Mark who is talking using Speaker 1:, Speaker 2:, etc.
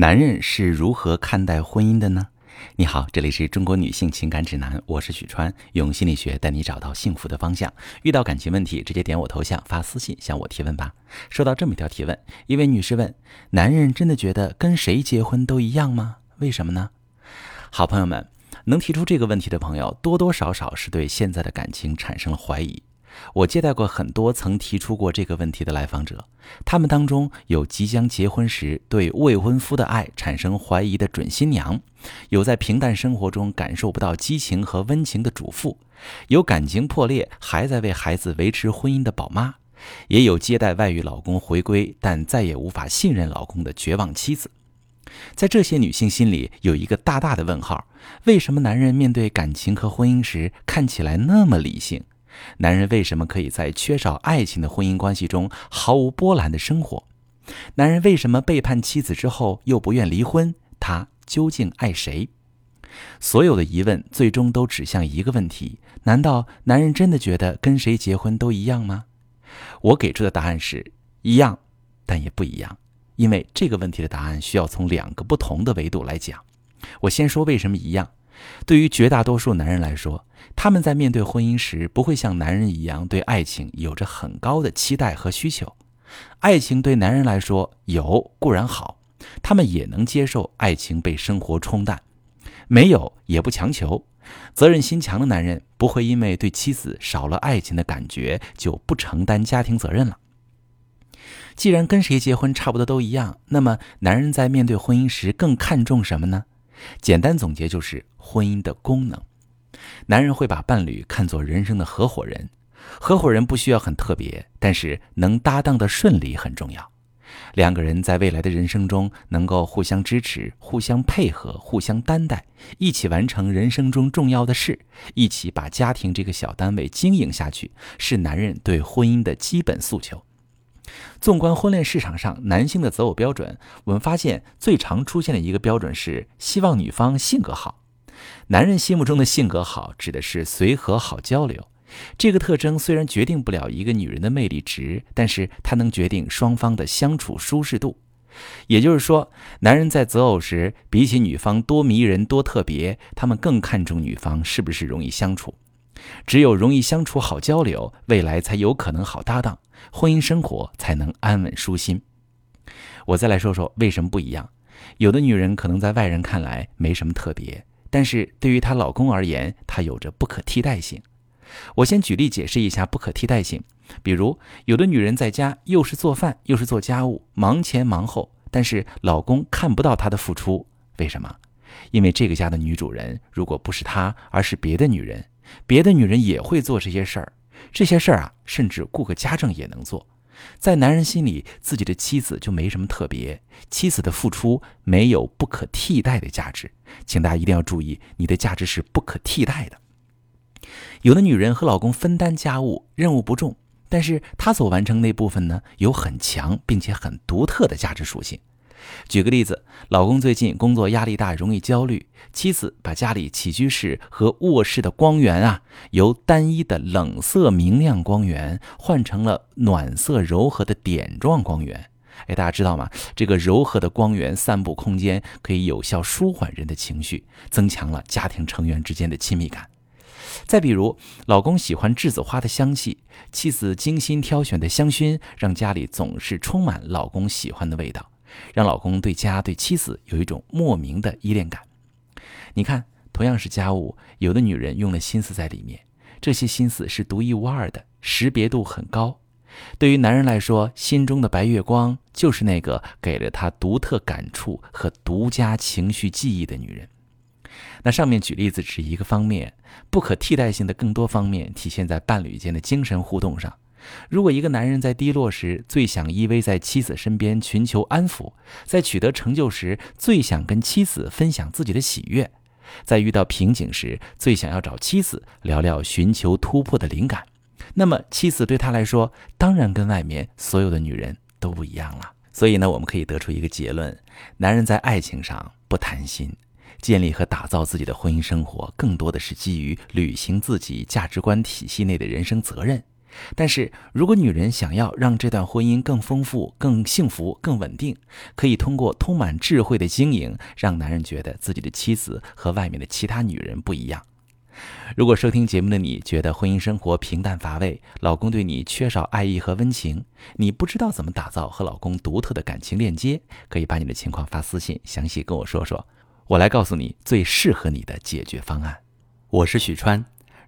Speaker 1: 男人是如何看待婚姻的呢？你好，这里是中国女性情感指南，我是许川，用心理学带你找到幸福的方向。遇到感情问题，直接点我头像发私信向我提问吧。收到这么一条提问，一位女士问：男人真的觉得跟谁结婚都一样吗？为什么呢？好朋友们，能提出这个问题的朋友，多多少少是对现在的感情产生了怀疑。我接待过很多曾提出过这个问题的来访者，他们当中有即将结婚时对未婚夫的爱产生怀疑的准新娘，有在平淡生活中感受不到激情和温情的主妇，有感情破裂还在为孩子维持婚姻的宝妈，也有接待外遇老公回归但再也无法信任老公的绝望妻子。在这些女性心里有一个大大的问号：为什么男人面对感情和婚姻时看起来那么理性？男人为什么可以在缺少爱情的婚姻关系中毫无波澜的生活？男人为什么背叛妻子之后又不愿离婚？他究竟爱谁？所有的疑问最终都指向一个问题：难道男人真的觉得跟谁结婚都一样吗？我给出的答案是一样，但也不一样，因为这个问题的答案需要从两个不同的维度来讲。我先说为什么一样。对于绝大多数男人来说，他们在面对婚姻时，不会像男人一样对爱情有着很高的期待和需求。爱情对男人来说有固然好，他们也能接受爱情被生活冲淡；没有也不强求。责任心强的男人不会因为对妻子少了爱情的感觉就不承担家庭责任了。既然跟谁结婚差不多都一样，那么男人在面对婚姻时更看重什么呢？简单总结就是婚姻的功能。男人会把伴侣看作人生的合伙人，合伙人不需要很特别，但是能搭档的顺利很重要。两个人在未来的人生中能够互相支持、互相配合、互相担待，一起完成人生中重要的事，一起把家庭这个小单位经营下去，是男人对婚姻的基本诉求。纵观婚恋市场上男性的择偶标准，我们发现最常出现的一个标准是希望女方性格好。男人心目中的性格好，指的是随和、好交流。这个特征虽然决定不了一个女人的魅力值，但是它能决定双方的相处舒适度。也就是说，男人在择偶时，比起女方多迷人、多特别，他们更看重女方是不是容易相处。只有容易相处、好交流，未来才有可能好搭档，婚姻生活才能安稳舒心。我再来说说为什么不一样。有的女人可能在外人看来没什么特别，但是对于她老公而言，她有着不可替代性。我先举例解释一下不可替代性。比如，有的女人在家又是做饭又是做家务，忙前忙后，但是老公看不到她的付出，为什么？因为这个家的女主人如果不是她，而是别的女人。别的女人也会做这些事儿，这些事儿啊，甚至雇个家政也能做。在男人心里，自己的妻子就没什么特别，妻子的付出没有不可替代的价值。请大家一定要注意，你的价值是不可替代的。有的女人和老公分担家务，任务不重，但是她所完成那部分呢，有很强并且很独特的价值属性。举个例子，老公最近工作压力大，容易焦虑。妻子把家里起居室和卧室的光源啊，由单一的冷色明亮光源换成了暖色柔和的点状光源。哎，大家知道吗？这个柔和的光源散布空间，可以有效舒缓人的情绪，增强了家庭成员之间的亲密感。再比如，老公喜欢栀子花的香气，妻子精心挑选的香薰，让家里总是充满老公喜欢的味道。让老公对家对妻子有一种莫名的依恋感。你看，同样是家务，有的女人用了心思在里面，这些心思是独一无二的，识别度很高。对于男人来说，心中的白月光就是那个给了他独特感触和独家情绪记忆的女人。那上面举例子只一个方面，不可替代性的更多方面体现在伴侣间的精神互动上。如果一个男人在低落时最想依偎在妻子身边寻求安抚，在取得成就时最想跟妻子分享自己的喜悦，在遇到瓶颈时最想要找妻子聊聊寻求突破的灵感，那么妻子对他来说当然跟外面所有的女人都不一样了。所以呢，我们可以得出一个结论：男人在爱情上不贪心，建立和打造自己的婚姻生活更多的是基于履行自己价值观体系内的人生责任。但是如果女人想要让这段婚姻更丰富、更幸福、更稳定，可以通过充满智慧的经营，让男人觉得自己的妻子和外面的其他女人不一样。如果收听节目的你觉得婚姻生活平淡乏味，老公对你缺少爱意和温情，你不知道怎么打造和老公独特的感情链接，可以把你的情况发私信，详细跟我说说，我来告诉你最适合你的解决方案。我是许川，